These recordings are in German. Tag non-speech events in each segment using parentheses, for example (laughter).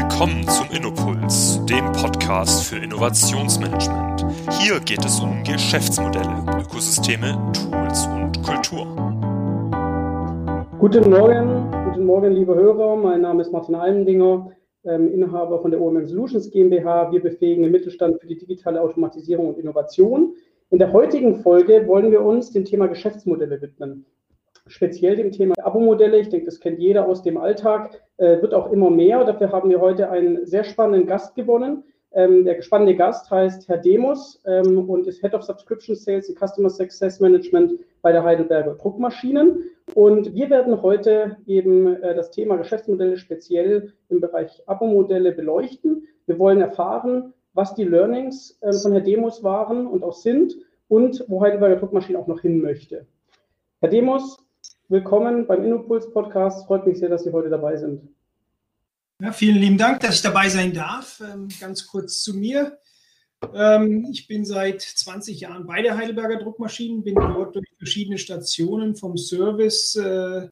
Willkommen zum Innopuls, dem Podcast für Innovationsmanagement. Hier geht es um Geschäftsmodelle, Ökosysteme, Tools und Kultur. Guten Morgen, guten Morgen, liebe Hörer. Mein Name ist Martin Almendinger, ähm, Inhaber von der OMM Solutions GmbH. Wir befähigen den Mittelstand für die digitale Automatisierung und Innovation. In der heutigen Folge wollen wir uns dem Thema Geschäftsmodelle widmen speziell dem Thema Abo-Modelle. Ich denke, das kennt jeder aus dem Alltag, äh, wird auch immer mehr. Dafür haben wir heute einen sehr spannenden Gast gewonnen. Ähm, der spannende Gast heißt Herr Demos ähm, und ist Head of Subscription Sales und Customer Success Management bei der Heidelberger Druckmaschinen. Und wir werden heute eben äh, das Thema Geschäftsmodelle speziell im Bereich Abo-Modelle beleuchten. Wir wollen erfahren, was die Learnings äh, von Herr Demos waren und auch sind und wo Heidelberger Druckmaschinen auch noch hin möchte. Herr Demos, Willkommen beim InnoPuls Podcast. Freut mich sehr, dass Sie heute dabei sind. Ja, vielen lieben Dank, dass ich dabei sein darf. Ähm, ganz kurz zu mir. Ähm, ich bin seit 20 Jahren bei der Heidelberger Druckmaschinen, bin dort durch verschiedene Stationen vom Service äh,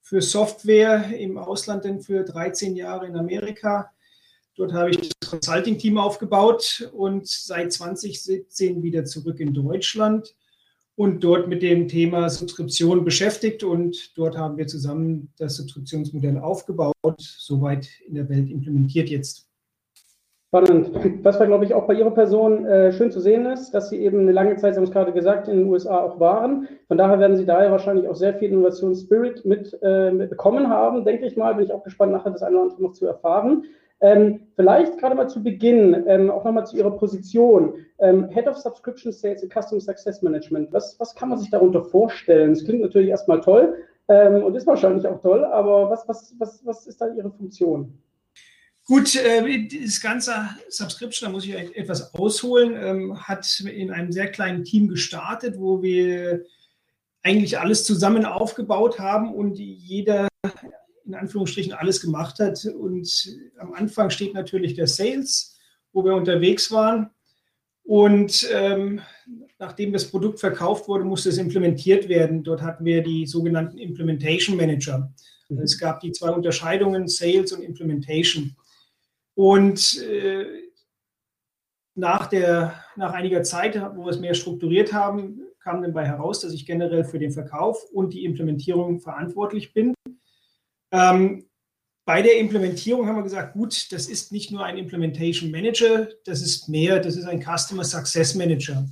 für Software im Ausland, denn für 13 Jahre in Amerika. Dort habe ich das Consulting-Team aufgebaut und seit 2017 wieder zurück in Deutschland und dort mit dem Thema Subskription beschäftigt. Und dort haben wir zusammen das Subskriptionsmodell aufgebaut, soweit in der Welt implementiert jetzt. Spannend. Was war, glaube ich, auch bei Ihrer Person äh, schön zu sehen ist, dass Sie eben eine lange Zeit, Sie haben es gerade gesagt, in den USA auch waren. Von daher werden Sie daher wahrscheinlich auch sehr viel Innovationsspirit mit, äh, bekommen haben, denke ich mal. Bin ich auch gespannt, nachher das eine oder andere noch zu erfahren. Ähm, vielleicht gerade mal zu Beginn, ähm, auch nochmal zu Ihrer Position. Ähm, Head of Subscription Sales and Customer Success Management. Was, was kann man sich darunter vorstellen? Es klingt natürlich erstmal toll ähm, und ist wahrscheinlich auch toll, aber was, was, was, was ist da Ihre Funktion? Gut, äh, das ganze Subscription, da muss ich etwas ausholen, ähm, hat in einem sehr kleinen Team gestartet, wo wir eigentlich alles zusammen aufgebaut haben und jeder in Anführungsstrichen alles gemacht hat. Und am Anfang steht natürlich der Sales, wo wir unterwegs waren. Und ähm, nachdem das Produkt verkauft wurde, musste es implementiert werden. Dort hatten wir die sogenannten Implementation Manager. Mhm. Es gab die zwei Unterscheidungen, Sales und Implementation. Und äh, nach, der, nach einiger Zeit, wo wir es mehr strukturiert haben, kam dabei heraus, dass ich generell für den Verkauf und die Implementierung verantwortlich bin. Ähm, bei der Implementierung haben wir gesagt, gut, das ist nicht nur ein Implementation Manager, das ist mehr, das ist ein Customer Success Manager.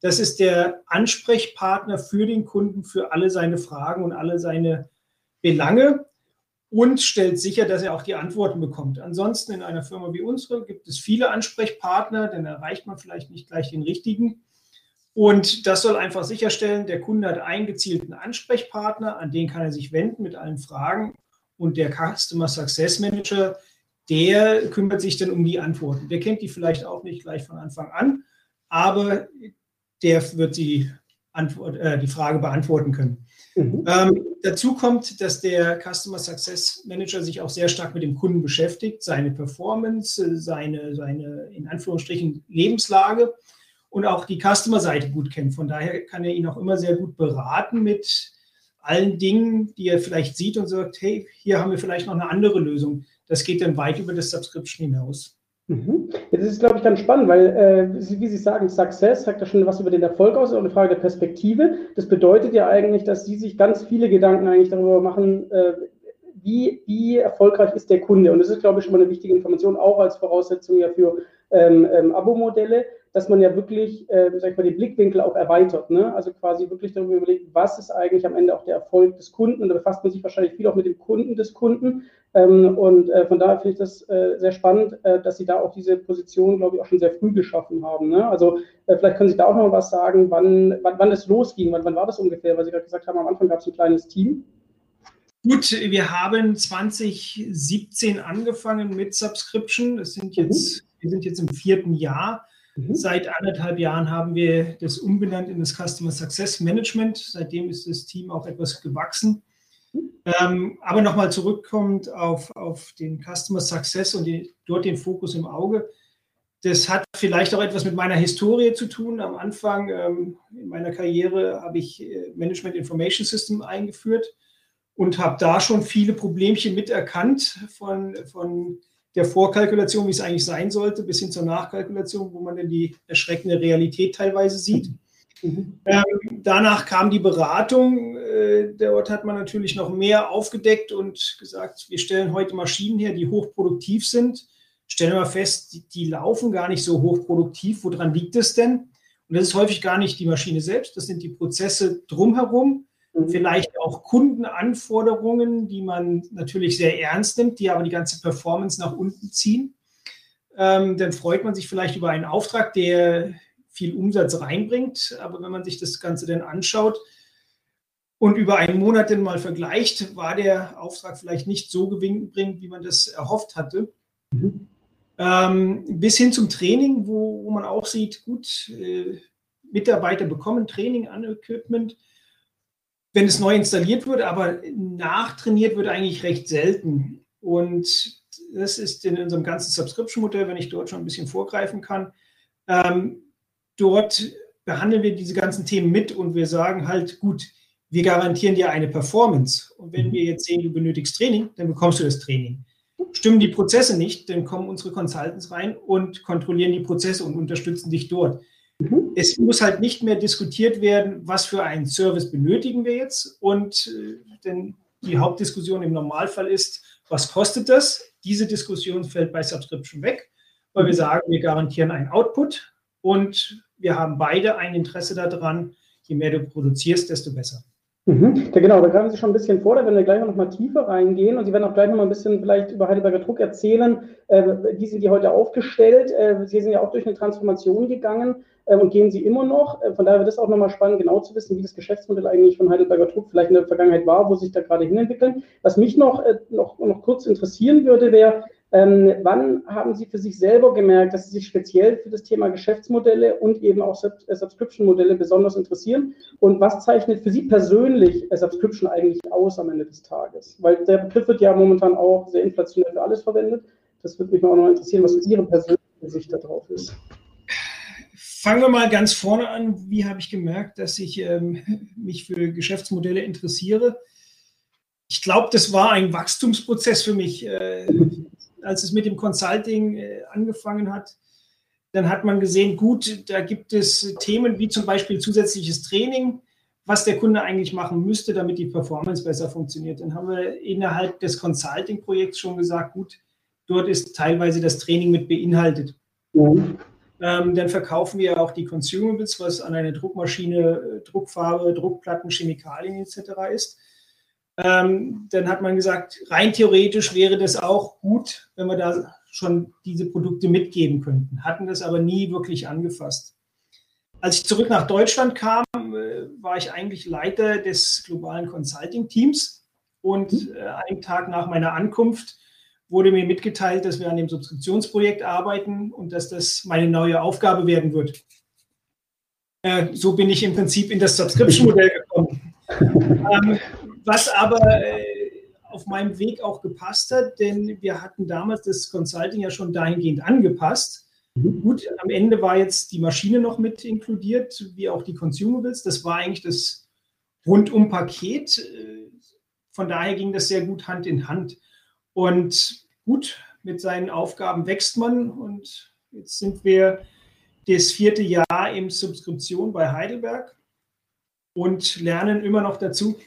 Das ist der Ansprechpartner für den Kunden, für alle seine Fragen und alle seine Belange und stellt sicher, dass er auch die Antworten bekommt. Ansonsten in einer Firma wie unsere gibt es viele Ansprechpartner, dann erreicht man vielleicht nicht gleich den richtigen. Und das soll einfach sicherstellen, der Kunde hat einen gezielten Ansprechpartner, an den kann er sich wenden mit allen Fragen und der Customer Success Manager, der kümmert sich dann um die Antworten. Der kennt die vielleicht auch nicht gleich von Anfang an, aber der wird die, Antwort, äh, die Frage beantworten können. Mhm. Ähm, dazu kommt, dass der Customer Success Manager sich auch sehr stark mit dem Kunden beschäftigt, seine Performance, seine, seine in Anführungsstrichen Lebenslage und auch die Customer-Seite gut kennt. Von daher kann er ihn auch immer sehr gut beraten mit allen Dingen, die er vielleicht sieht und sagt, hey, hier haben wir vielleicht noch eine andere Lösung. Das geht dann weit über das Subscription hinaus. Mhm. Jetzt ist glaube ich, ganz spannend, weil, äh, wie Sie sagen, Success sagt ja schon was über den Erfolg aus, auch eine Frage der Perspektive. Das bedeutet ja eigentlich, dass Sie sich ganz viele Gedanken eigentlich darüber machen, äh, wie, wie erfolgreich ist der Kunde. Und das ist, glaube ich, schon mal eine wichtige Information, auch als Voraussetzung ja für ähm, ähm, Abo-Modelle dass man ja wirklich, äh, sag ich mal, den Blickwinkel auch erweitert. Ne? Also quasi wirklich darüber überlegt, was ist eigentlich am Ende auch der Erfolg des Kunden. Und da befasst man sich wahrscheinlich viel auch mit dem Kunden des Kunden. Ähm, und äh, von daher finde ich das äh, sehr spannend, äh, dass Sie da auch diese Position, glaube ich, auch schon sehr früh geschaffen haben. Ne? Also äh, vielleicht können Sie da auch noch mal was sagen, wann, wann, wann es losging, wann, wann war das ungefähr? Weil Sie gerade gesagt haben, am Anfang gab es ein kleines Team. Gut, wir haben 2017 angefangen mit Subscription. Das sind jetzt, mhm. wir sind jetzt im vierten Jahr. Mhm. Seit anderthalb Jahren haben wir das umbenannt in das Customer Success Management. Seitdem ist das Team auch etwas gewachsen. Mhm. Ähm, aber nochmal zurückkommend auf, auf den Customer Success und die, dort den Fokus im Auge. Das hat vielleicht auch etwas mit meiner Historie zu tun. Am Anfang ähm, in meiner Karriere habe ich äh, Management Information System eingeführt und habe da schon viele Problemchen miterkannt von, von der Vorkalkulation, wie es eigentlich sein sollte, bis hin zur Nachkalkulation, wo man dann die erschreckende Realität teilweise sieht. Mhm. Ähm, danach kam die Beratung. Äh, dort hat man natürlich noch mehr aufgedeckt und gesagt, wir stellen heute Maschinen her, die hochproduktiv sind. Stellen wir fest, die, die laufen gar nicht so hochproduktiv. Woran liegt es denn? Und das ist häufig gar nicht die Maschine selbst, das sind die Prozesse drumherum. Mhm. Vielleicht auch Kundenanforderungen, die man natürlich sehr ernst nimmt, die aber die ganze Performance nach unten ziehen. Ähm, dann freut man sich vielleicht über einen Auftrag, der viel Umsatz reinbringt. Aber wenn man sich das Ganze dann anschaut und über einen Monat dann mal vergleicht, war der Auftrag vielleicht nicht so gewinnbringend, wie man das erhofft hatte. Mhm. Ähm, bis hin zum Training, wo, wo man auch sieht, gut, äh, Mitarbeiter bekommen Training an Equipment, wenn es neu installiert wird, aber nachtrainiert wird eigentlich recht selten. Und das ist in unserem ganzen Subscription-Modell, wenn ich dort schon ein bisschen vorgreifen kann. Ähm, dort behandeln wir diese ganzen Themen mit und wir sagen halt, gut, wir garantieren dir eine Performance. Und wenn wir jetzt sehen, du benötigst Training, dann bekommst du das Training. Stimmen die Prozesse nicht, dann kommen unsere Consultants rein und kontrollieren die Prozesse und unterstützen dich dort. Mhm. Es muss halt nicht mehr diskutiert werden, was für einen Service benötigen wir jetzt. Und äh, denn die Hauptdiskussion im Normalfall ist, was kostet das? Diese Diskussion fällt bei Subscription weg, weil wir mhm. sagen, wir garantieren einen Output und wir haben beide ein Interesse daran, je mehr du produzierst, desto besser. Mhm. Ja, genau, da greifen Sie schon ein bisschen vor, da werden wir gleich noch mal tiefer reingehen und Sie werden auch gleich noch mal ein bisschen vielleicht über Heidelberger Druck erzählen. Äh, wie sind die heute aufgestellt? Äh, Sie sind ja auch durch eine Transformation gegangen äh, und gehen Sie immer noch. Äh, von daher wird es auch noch mal spannend, genau zu wissen, wie das Geschäftsmodell eigentlich von Heidelberger Druck vielleicht in der Vergangenheit war, wo sich da gerade hinentwickeln. Was mich noch, äh, noch, noch kurz interessieren würde, wäre, ähm, wann haben Sie für sich selber gemerkt, dass Sie sich speziell für das Thema Geschäftsmodelle und eben auch äh, Subscription-Modelle besonders interessieren? Und was zeichnet für Sie persönlich äh, Subscription eigentlich aus am Ende des Tages? Weil der Begriff wird ja momentan auch sehr inflationell für alles verwendet. Das würde mich auch noch interessieren, was Ihre persönliche Sicht darauf ist. Fangen wir mal ganz vorne an. Wie habe ich gemerkt, dass ich ähm, (laughs) mich für Geschäftsmodelle interessiere? Ich glaube, das war ein Wachstumsprozess für mich. Äh, als es mit dem Consulting äh, angefangen hat, dann hat man gesehen, gut, da gibt es Themen wie zum Beispiel zusätzliches Training, was der Kunde eigentlich machen müsste, damit die Performance besser funktioniert. Dann haben wir innerhalb des Consulting-Projekts schon gesagt, gut, dort ist teilweise das Training mit beinhaltet. Mhm. Ähm, dann verkaufen wir auch die Consumables, was an eine Druckmaschine, Druckfarbe, Druckplatten, Chemikalien etc. ist. Ähm, dann hat man gesagt, rein theoretisch wäre das auch gut, wenn wir da schon diese Produkte mitgeben könnten, hatten das aber nie wirklich angefasst. Als ich zurück nach Deutschland kam, äh, war ich eigentlich Leiter des globalen Consulting-Teams und mhm. äh, einen Tag nach meiner Ankunft wurde mir mitgeteilt, dass wir an dem Subskriptionsprojekt arbeiten und dass das meine neue Aufgabe werden wird. Äh, so bin ich im Prinzip in das (laughs) Subscription-Modell gekommen. (laughs) ähm, was aber äh, auf meinem Weg auch gepasst hat, denn wir hatten damals das Consulting ja schon dahingehend angepasst. Mhm. Gut, am Ende war jetzt die Maschine noch mit inkludiert, wie auch die Consumables. Das war eigentlich das Rundum-Paket. Von daher ging das sehr gut Hand in Hand. Und gut, mit seinen Aufgaben wächst man und jetzt sind wir das vierte Jahr im Subskription bei Heidelberg und lernen immer noch dazu.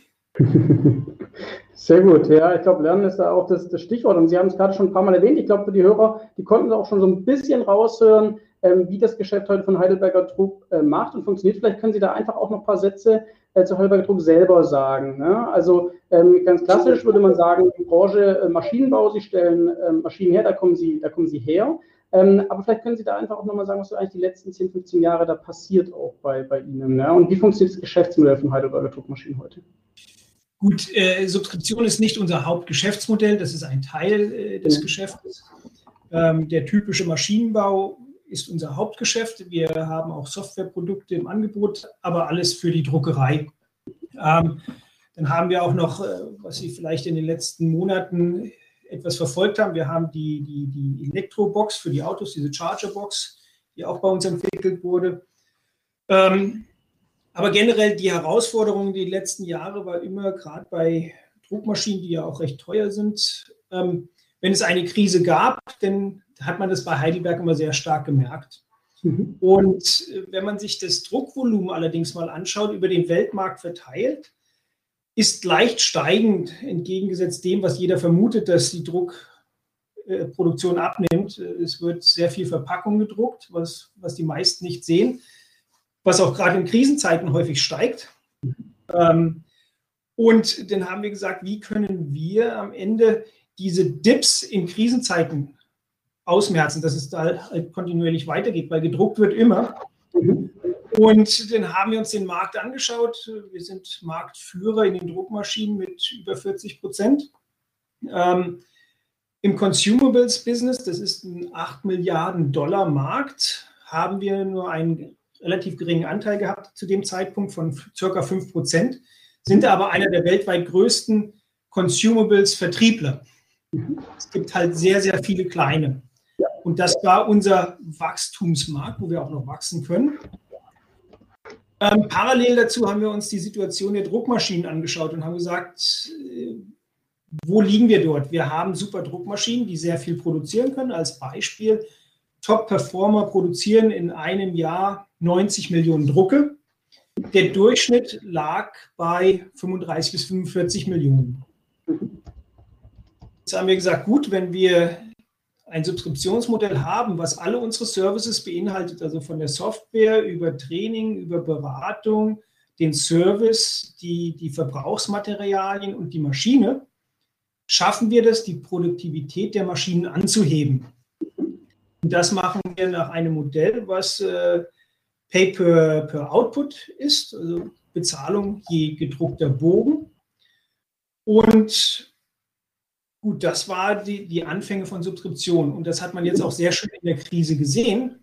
Sehr gut, ja, ich glaube, Lernen ist da auch das, das, Stichwort und Sie haben es gerade schon ein paar Mal erwähnt. Ich glaube, für die Hörer, die konnten auch schon so ein bisschen raushören, ähm, wie das Geschäft heute von Heidelberger Druck äh, macht und funktioniert. Vielleicht können Sie da einfach auch noch ein paar Sätze äh, zu Heidelberger Druck selber sagen. Ne? Also ähm, ganz klassisch würde man sagen, die Branche äh, Maschinenbau, Sie stellen ähm, Maschinen her, da kommen Sie, da kommen Sie her. Ähm, aber vielleicht können Sie da einfach auch nochmal sagen, was so eigentlich die letzten 10, 15 Jahre da passiert auch bei, bei Ihnen. Ne? Und wie funktioniert das Geschäftsmodell von Heidelberger Druckmaschinen heute? Gut, äh, Subskription ist nicht unser Hauptgeschäftsmodell, das ist ein Teil äh, des. Geschäftes. Ähm, der typische Maschinenbau ist unser Hauptgeschäft. Wir haben auch Softwareprodukte im Angebot, aber alles für die Druckerei. Ähm, dann haben wir auch noch, äh, was Sie vielleicht in den letzten Monaten etwas verfolgt haben, wir haben die, die, die Elektrobox für die Autos, diese Chargerbox, die auch bei uns entwickelt wurde. Ähm, aber generell die Herausforderung die letzten Jahre war immer, gerade bei Druckmaschinen, die ja auch recht teuer sind, ähm, wenn es eine Krise gab, dann hat man das bei Heidelberg immer sehr stark gemerkt. Mhm. Und äh, wenn man sich das Druckvolumen allerdings mal anschaut, über den Weltmarkt verteilt, ist leicht steigend, entgegengesetzt dem, was jeder vermutet, dass die Druckproduktion abnimmt. Es wird sehr viel Verpackung gedruckt, was, was die meisten nicht sehen, was auch gerade in Krisenzeiten häufig steigt. Ähm, und dann haben wir gesagt, wie können wir am Ende diese Dips in Krisenzeiten ausmerzen, dass es da halt kontinuierlich weitergeht, weil gedruckt wird immer. Und dann haben wir uns den Markt angeschaut. Wir sind Marktführer in den Druckmaschinen mit über 40 Prozent. Ähm, Im Consumables-Business, das ist ein 8 Milliarden Dollar Markt, haben wir nur einen relativ geringen Anteil gehabt zu dem Zeitpunkt von circa 5 Prozent, sind aber einer der weltweit größten Consumables-Vertriebler. Es gibt halt sehr, sehr viele kleine. Und das war unser Wachstumsmarkt, wo wir auch noch wachsen können. Ähm, parallel dazu haben wir uns die Situation der Druckmaschinen angeschaut und haben gesagt, äh, wo liegen wir dort? Wir haben super Druckmaschinen, die sehr viel produzieren können. Als Beispiel, Top-Performer produzieren in einem Jahr 90 Millionen Drucke. Der Durchschnitt lag bei 35 bis 45 Millionen. Jetzt haben wir gesagt, gut, wenn wir ein Subskriptionsmodell haben, was alle unsere Services beinhaltet, also von der Software über Training, über Beratung, den Service, die, die Verbrauchsmaterialien und die Maschine, schaffen wir das, die Produktivität der Maschinen anzuheben. Und das machen wir nach einem Modell, was äh, Pay per, per Output ist, also Bezahlung je gedruckter Bogen. Und Gut, das war die, die Anfänge von Subskription. Und das hat man jetzt auch sehr schön in der Krise gesehen.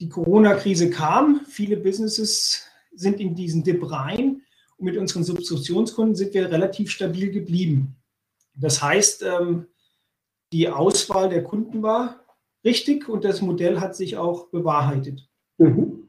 Die Corona-Krise kam, viele Businesses sind in diesen Dip rein und mit unseren Subskriptionskunden sind wir relativ stabil geblieben. Das heißt, ähm, die Auswahl der Kunden war richtig und das Modell hat sich auch bewahrheitet. Mhm.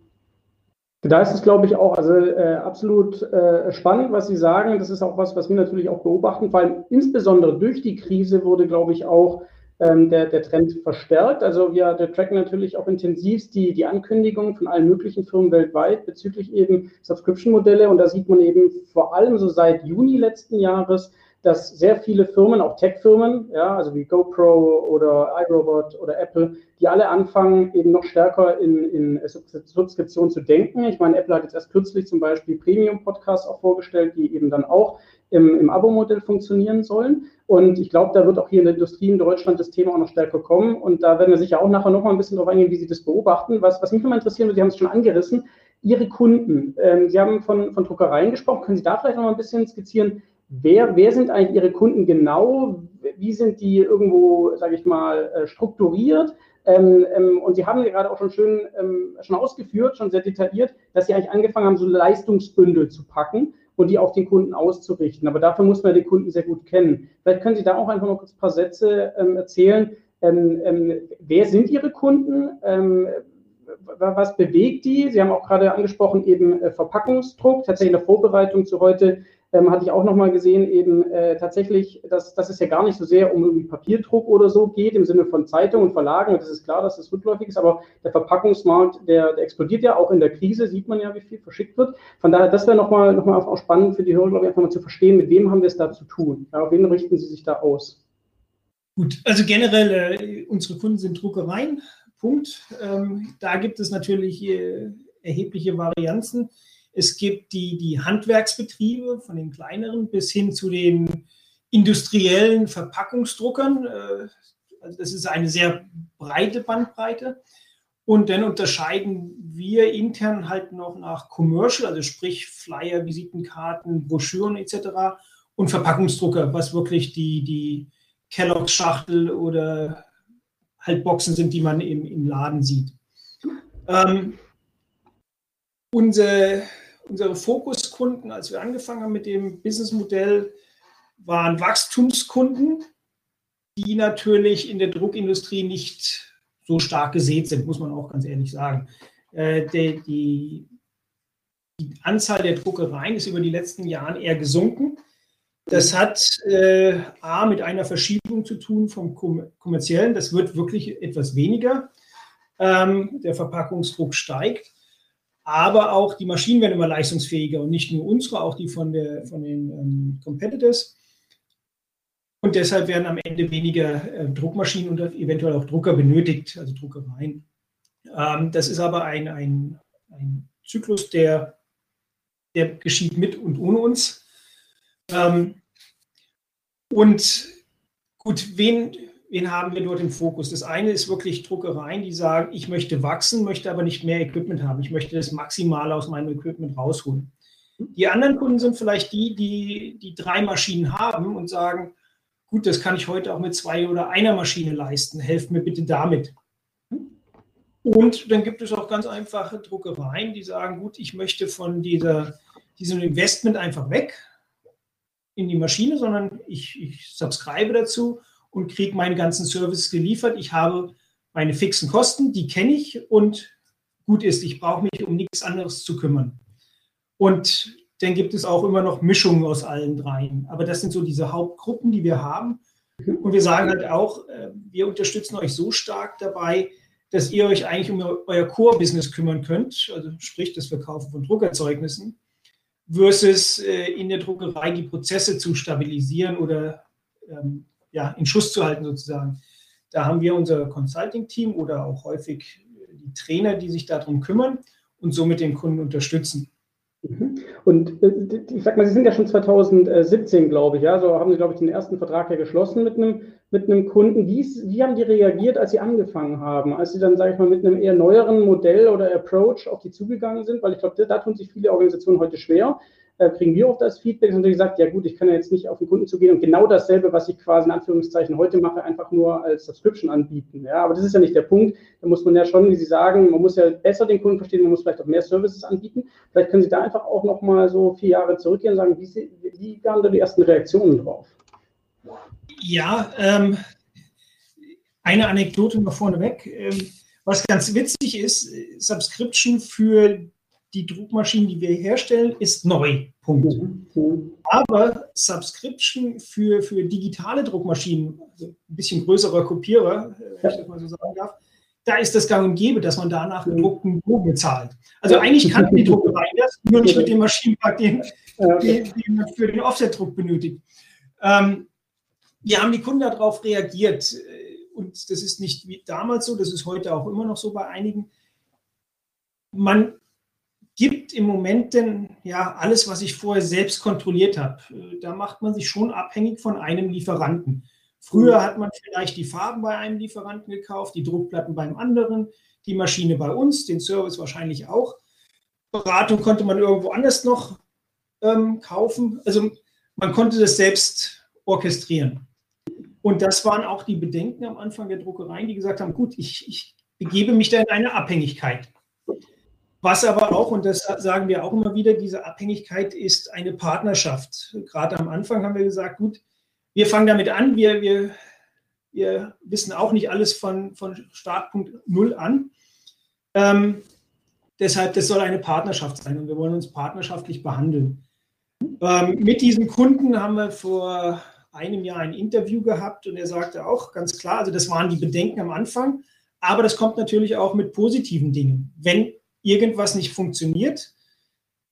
Da ist es, glaube ich, auch also äh, absolut äh, spannend, was Sie sagen. Das ist auch was, was wir natürlich auch beobachten, weil insbesondere durch die Krise wurde, glaube ich, auch ähm, der, der Trend verstärkt. Also wir tracken natürlich auch intensivst die, die Ankündigungen von allen möglichen Firmen weltweit bezüglich eben Subscription-Modelle. Und da sieht man eben vor allem so seit Juni letzten Jahres, dass sehr viele Firmen, auch Tech-Firmen, ja, also wie GoPro oder iRobot oder Apple, die alle anfangen, eben noch stärker in, in Subskription zu denken. Ich meine, Apple hat jetzt erst kürzlich zum Beispiel Premium-Podcasts auch vorgestellt, die eben dann auch im, im Abo-Modell funktionieren sollen. Und ich glaube, da wird auch hier in der Industrie in Deutschland das Thema auch noch stärker kommen. Und da werden wir sicher auch nachher noch mal ein bisschen darauf eingehen, wie Sie das beobachten. Was, was mich nochmal interessieren würde, Sie haben es schon angerissen, Ihre Kunden. Ähm, Sie haben von, von Druckereien gesprochen. Können Sie da vielleicht noch mal ein bisschen skizzieren, wer, wer sind eigentlich Ihre Kunden genau? Wie sind die irgendwo, sage ich mal, äh, strukturiert? Ähm, ähm, und Sie haben gerade auch schon schön ähm, schon ausgeführt, schon sehr detailliert, dass Sie eigentlich angefangen haben, so Leistungsbündel zu packen und die auf den Kunden auszurichten. Aber dafür muss man den Kunden sehr gut kennen. Vielleicht können Sie da auch einfach noch kurz ein paar Sätze ähm, erzählen. Ähm, ähm, wer sind Ihre Kunden? was bewegt die? Sie haben auch gerade angesprochen, eben äh, Verpackungsdruck. Tatsächlich in der Vorbereitung zu heute ähm, hatte ich auch nochmal gesehen, eben äh, tatsächlich, dass, dass es ja gar nicht so sehr um Papierdruck oder so geht, im Sinne von Zeitungen und Verlagen. Und das ist klar, dass das rückläufig ist, aber der Verpackungsmarkt, der, der explodiert ja auch in der Krise, sieht man ja, wie viel verschickt wird. Von daher, das wäre nochmal noch mal auch spannend für die Hörer, glaube ich, einfach mal zu verstehen, mit wem haben wir es da zu tun? Ja, auf wen richten Sie sich da aus? Gut, also generell, äh, unsere Kunden sind Druckereien, Punkt. Ähm, da gibt es natürlich äh, erhebliche Varianzen. Es gibt die, die Handwerksbetriebe von den kleineren bis hin zu den industriellen Verpackungsdruckern. Äh, also das ist eine sehr breite Bandbreite. Und dann unterscheiden wir intern halt noch nach Commercial, also sprich Flyer, Visitenkarten, Broschüren etc. und Verpackungsdrucker, was wirklich die, die Kellogg-Schachtel oder halt Boxen sind, die man im, im Laden sieht. Ähm, unsere unsere Fokuskunden, als wir angefangen haben mit dem Businessmodell, waren Wachstumskunden, die natürlich in der Druckindustrie nicht so stark gesät sind, muss man auch ganz ehrlich sagen. Äh, die, die, die Anzahl der Druckereien ist über die letzten Jahre eher gesunken. Das hat äh, A mit einer Verschiebung zu tun vom kommerziellen. Das wird wirklich etwas weniger. Ähm, der Verpackungsdruck steigt. Aber auch die Maschinen werden immer leistungsfähiger und nicht nur unsere, auch die von, der, von den ähm, Competitors. Und deshalb werden am Ende weniger äh, Druckmaschinen und eventuell auch Drucker benötigt, also Druckereien. Ähm, das ist aber ein, ein, ein Zyklus, der, der geschieht mit und ohne uns. Ähm, und gut, wen, wen haben wir dort im Fokus? Das eine ist wirklich Druckereien, die sagen, ich möchte wachsen, möchte aber nicht mehr Equipment haben. Ich möchte das Maximale aus meinem Equipment rausholen. Die anderen Kunden sind vielleicht die, die, die drei Maschinen haben und sagen, gut, das kann ich heute auch mit zwei oder einer Maschine leisten. Helft mir bitte damit. Und dann gibt es auch ganz einfache Druckereien, die sagen, gut, ich möchte von dieser, diesem Investment einfach weg in die Maschine, sondern ich, ich subscribe dazu und kriege meinen ganzen Service geliefert. Ich habe meine fixen Kosten, die kenne ich und gut ist, ich brauche mich um nichts anderes zu kümmern. Und dann gibt es auch immer noch Mischungen aus allen dreien. Aber das sind so diese Hauptgruppen, die wir haben. Und wir sagen halt auch, äh, wir unterstützen euch so stark dabei, dass ihr euch eigentlich um euer Core-Business kümmern könnt, also sprich das Verkaufen von Druckerzeugnissen, versus äh, in der Druckerei die Prozesse zu stabilisieren oder ähm, ja, in Schuss zu halten sozusagen. Da haben wir unser Consulting-Team oder auch häufig die Trainer, die sich darum kümmern und somit den Kunden unterstützen. Mhm. Und äh, ich sag mal, Sie sind ja schon 2017, glaube ich, ja, so haben Sie, glaube ich, den ersten Vertrag ja geschlossen mit einem, mit einem Kunden. Wie, wie haben die reagiert, als Sie angefangen haben? Als Sie dann, sage ich mal, mit einem eher neueren Modell oder Approach auf die zugegangen sind? Weil ich glaube, da tun sich viele Organisationen heute schwer äh, kriegen wir oft das Feedback, dass natürlich sagt, ja gut, ich kann ja jetzt nicht auf den Kunden zugehen und genau dasselbe, was ich quasi in Anführungszeichen heute mache, einfach nur als Subscription anbieten. Ja, aber das ist ja nicht der Punkt. Da muss man ja schon, wie Sie sagen, man muss ja besser den Kunden verstehen, man muss vielleicht auch mehr Services anbieten. Vielleicht können Sie da einfach auch nochmal so vier Jahre zurückgehen und sagen, wie, wie waren da die ersten Reaktionen drauf? Ja, ähm, eine Anekdote noch vorneweg. Ähm, was ganz witzig ist, Subscription für die Druckmaschinen, die wir herstellen, ist neu. Punkt. Mhm. Aber Subscription für, für digitale Druckmaschinen, also ein bisschen größerer Kopierer, wenn ich das mal so sagen darf, da ist das gang und gäbe, dass man danach gedruckten Bogen bezahlt. Also eigentlich kann die Druckerei das, nur nicht mit dem Maschinenpark, den, den, den man für den Offset-Druck benötigt. Ähm, wir haben die Kunden darauf reagiert und das ist nicht wie damals so, das ist heute auch immer noch so bei einigen. Man gibt im Moment denn ja alles, was ich vorher selbst kontrolliert habe. Äh, da macht man sich schon abhängig von einem Lieferanten. Früher mhm. hat man vielleicht die Farben bei einem Lieferanten gekauft, die Druckplatten beim anderen, die Maschine bei uns, den Service wahrscheinlich auch. Beratung konnte man irgendwo anders noch ähm, kaufen. Also man konnte das selbst orchestrieren. Und das waren auch die Bedenken am Anfang der Druckereien, die gesagt haben, gut, ich, ich begebe mich da in eine Abhängigkeit. Was aber auch, und das sagen wir auch immer wieder, diese Abhängigkeit ist eine Partnerschaft. Gerade am Anfang haben wir gesagt, gut, wir fangen damit an, wir, wir, wir wissen auch nicht alles von, von Startpunkt Null an. Ähm, deshalb, das soll eine Partnerschaft sein und wir wollen uns partnerschaftlich behandeln. Ähm, mit diesem Kunden haben wir vor einem Jahr ein Interview gehabt und er sagte auch ganz klar, also das waren die Bedenken am Anfang, aber das kommt natürlich auch mit positiven Dingen. Wenn irgendwas nicht funktioniert,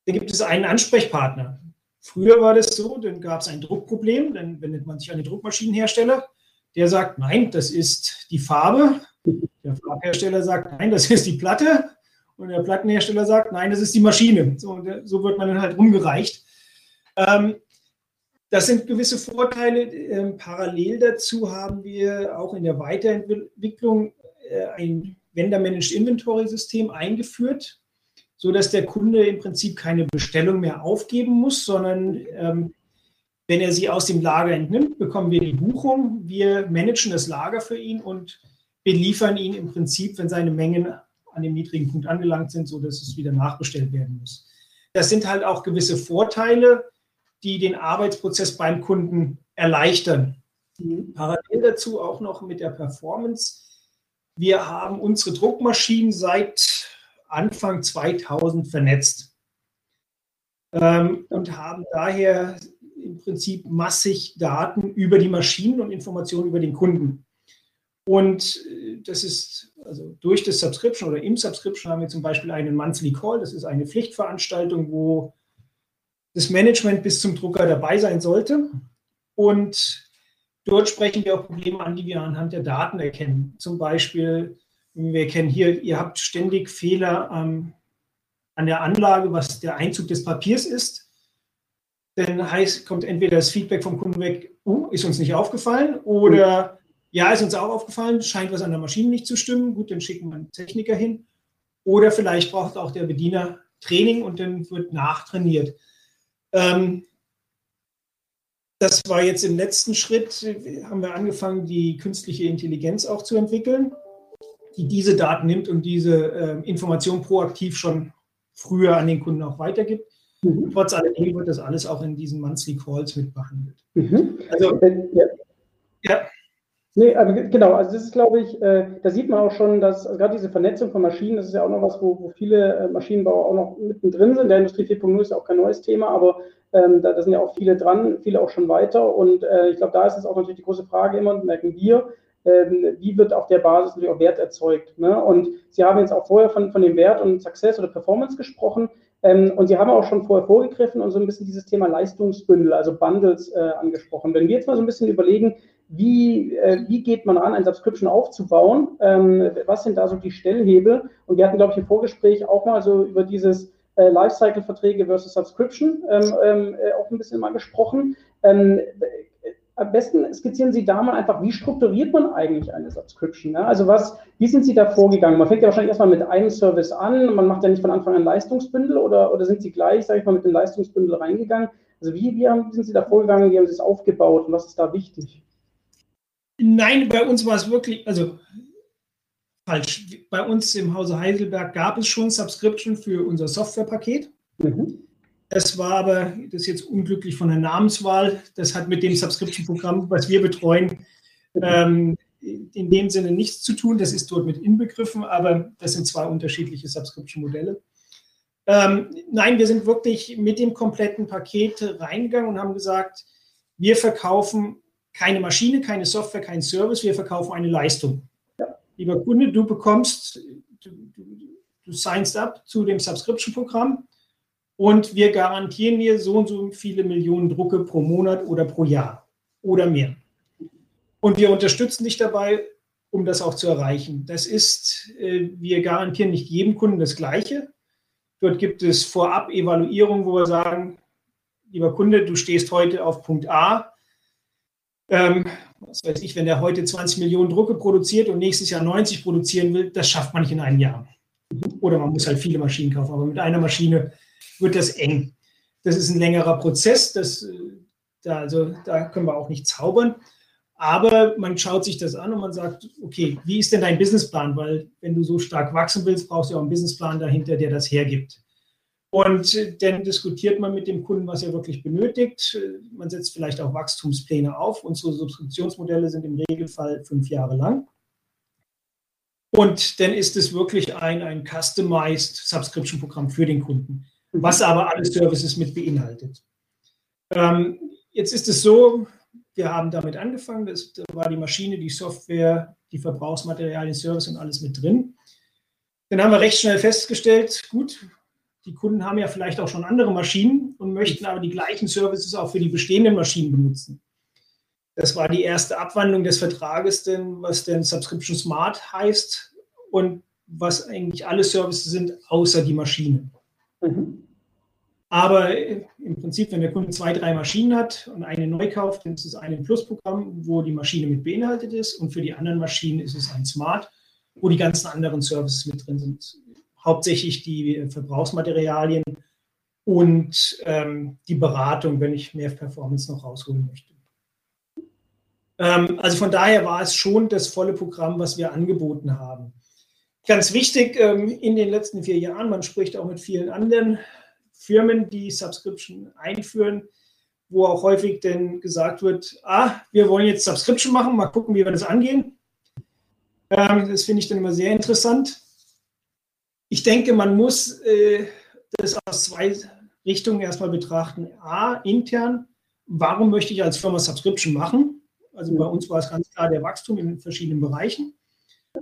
dann gibt es einen Ansprechpartner. Früher war das so, dann gab es ein Druckproblem, dann wendet man sich an den Druckmaschinenhersteller, der sagt, nein, das ist die Farbe. Der Farbhersteller sagt, nein, das ist die Platte. Und der Plattenhersteller sagt, nein, das ist die Maschine. So, so wird man dann halt rumgereicht. Ähm, das sind gewisse Vorteile. Ähm, parallel dazu haben wir auch in der Weiterentwicklung äh, ein Vendor-Managed Inventory-System eingeführt, sodass der Kunde im Prinzip keine Bestellung mehr aufgeben muss, sondern ähm, wenn er sie aus dem Lager entnimmt, bekommen wir die Buchung. Wir managen das Lager für ihn und beliefern ihn im Prinzip, wenn seine Mengen an dem niedrigen Punkt angelangt sind, sodass es wieder nachbestellt werden muss. Das sind halt auch gewisse Vorteile, die den Arbeitsprozess beim Kunden erleichtern. Mhm. Parallel dazu auch noch mit der Performance wir haben unsere Druckmaschinen seit Anfang 2000 vernetzt ähm, und haben daher im Prinzip massig Daten über die Maschinen und Informationen über den Kunden. Und äh, das ist also durch das Subscription oder im Subscription haben wir zum Beispiel einen Monthly Call. Das ist eine Pflichtveranstaltung, wo das Management bis zum Drucker dabei sein sollte. Und dort sprechen wir auch Probleme an, die wir anhand der Daten erkennen. Zum Beispiel, wir erkennen hier, ihr habt ständig Fehler ähm, an der Anlage, was der Einzug des Papiers ist. Dann heißt, kommt entweder das Feedback vom Kunden weg, uh, ist uns nicht aufgefallen, oder ja, ist uns auch aufgefallen, scheint was an der Maschine nicht zu stimmen. Gut, dann schicken wir einen Techniker hin. Oder vielleicht braucht auch der Bediener Training und dann wird nachtrainiert. Ähm, das war jetzt im letzten Schritt, haben wir angefangen, die künstliche Intelligenz auch zu entwickeln, die diese Daten nimmt und diese äh, Information proaktiv schon früher an den Kunden auch weitergibt. Mhm. Trotz alledem wird das alles auch in diesen Monthly Calls mit behandelt. Mhm. Also, ja. ja. Nee, aber genau, also das ist, glaube ich, äh, da sieht man auch schon, dass also gerade diese Vernetzung von Maschinen, das ist ja auch noch was, wo, wo viele äh, Maschinenbauer auch noch mittendrin sind. Der Industrie 4.0 ist ja auch kein neues Thema, aber ähm, da, da, sind ja auch viele dran, viele auch schon weiter. Und äh, ich glaube, da ist es auch natürlich die große Frage immer, merken wir, ähm, wie wird auf der Basis natürlich auch Wert erzeugt. Ne? Und Sie haben jetzt auch vorher von, von dem Wert und Success oder Performance gesprochen. Ähm, und Sie haben auch schon vorher vorgegriffen und so ein bisschen dieses Thema Leistungsbündel, also Bundles äh, angesprochen. Wenn wir jetzt mal so ein bisschen überlegen, wie, äh, wie geht man ran, ein Subscription aufzubauen? Ähm, was sind da so die Stellhebel? Und wir hatten, glaube ich, im Vorgespräch auch mal so über dieses äh, Lifecycle-Verträge versus Subscription ähm, ähm, äh, auch ein bisschen mal gesprochen. Ähm, am besten skizzieren Sie da mal einfach, wie strukturiert man eigentlich eine Subscription? Ne? Also was, wie sind Sie da vorgegangen? Man fängt ja wahrscheinlich erstmal mit einem Service an, man macht ja nicht von Anfang an Leistungsbündel oder, oder sind Sie gleich, sage ich mal, mit dem Leistungsbündel reingegangen? Also wie, wie, haben, sind Sie da vorgegangen, wie haben Sie es aufgebaut und was ist da wichtig? Nein, bei uns war es wirklich, also falsch. Bei uns im Hause Heidelberg gab es schon Subscription für unser Softwarepaket. Mhm. Das war aber, das ist jetzt unglücklich von der Namenswahl, das hat mit dem Subscription-Programm, was wir betreuen, ähm, in dem Sinne nichts zu tun. Das ist dort mit inbegriffen, aber das sind zwei unterschiedliche Subscription-Modelle. Ähm, nein, wir sind wirklich mit dem kompletten Paket reingegangen und haben gesagt, wir verkaufen keine Maschine, keine Software, kein Service, wir verkaufen eine Leistung. Lieber Kunde, du bekommst, du, du, du signst up zu dem Subscription-Programm und wir garantieren dir so und so viele Millionen Drucke pro Monat oder pro Jahr oder mehr. Und wir unterstützen dich dabei, um das auch zu erreichen. Das ist, äh, wir garantieren nicht jedem Kunden das Gleiche. Dort gibt es vorab Evaluierungen, wo wir sagen, lieber Kunde, du stehst heute auf Punkt A, ähm, was weiß ich, wenn der heute 20 Millionen Drucke produziert und nächstes Jahr 90 produzieren will, das schafft man nicht in einem Jahr. Oder man muss halt viele Maschinen kaufen, aber mit einer Maschine wird das eng. Das ist ein längerer Prozess, das, äh, da, also, da können wir auch nicht zaubern. Aber man schaut sich das an und man sagt, okay, wie ist denn dein Businessplan? Weil wenn du so stark wachsen willst, brauchst du auch einen Businessplan dahinter, der das hergibt. Und dann diskutiert man mit dem Kunden, was er wirklich benötigt. Man setzt vielleicht auch Wachstumspläne auf. Unsere Subskriptionsmodelle sind im Regelfall fünf Jahre lang. Und dann ist es wirklich ein, ein customized Subscription-Programm für den Kunden, was aber alle Services mit beinhaltet. Ähm, jetzt ist es so, wir haben damit angefangen, das, da war die Maschine, die Software, die Verbrauchsmaterialien, Service und alles mit drin. Dann haben wir recht schnell festgestellt, gut, die Kunden haben ja vielleicht auch schon andere Maschinen und möchten aber die gleichen Services auch für die bestehenden Maschinen benutzen. Das war die erste Abwandlung des Vertrages, denn, was denn Subscription Smart heißt und was eigentlich alle Services sind, außer die Maschine. Mhm. Aber im Prinzip, wenn der Kunde zwei, drei Maschinen hat und eine neu kauft, dann ist es ein Plus-Programm, wo die Maschine mit beinhaltet ist und für die anderen Maschinen ist es ein Smart, wo die ganzen anderen Services mit drin sind hauptsächlich die Verbrauchsmaterialien und ähm, die Beratung, wenn ich mehr Performance noch rausholen möchte. Ähm, also von daher war es schon das volle Programm, was wir angeboten haben. Ganz wichtig ähm, in den letzten vier Jahren, man spricht auch mit vielen anderen Firmen, die Subscription einführen, wo auch häufig denn gesagt wird, ah, wir wollen jetzt Subscription machen, mal gucken, wie wir das angehen. Ähm, das finde ich dann immer sehr interessant ich denke, man muss äh, das aus zwei Richtungen erstmal betrachten. A, intern, warum möchte ich als Firma Subscription machen? Also bei uns war es ganz klar der Wachstum in verschiedenen Bereichen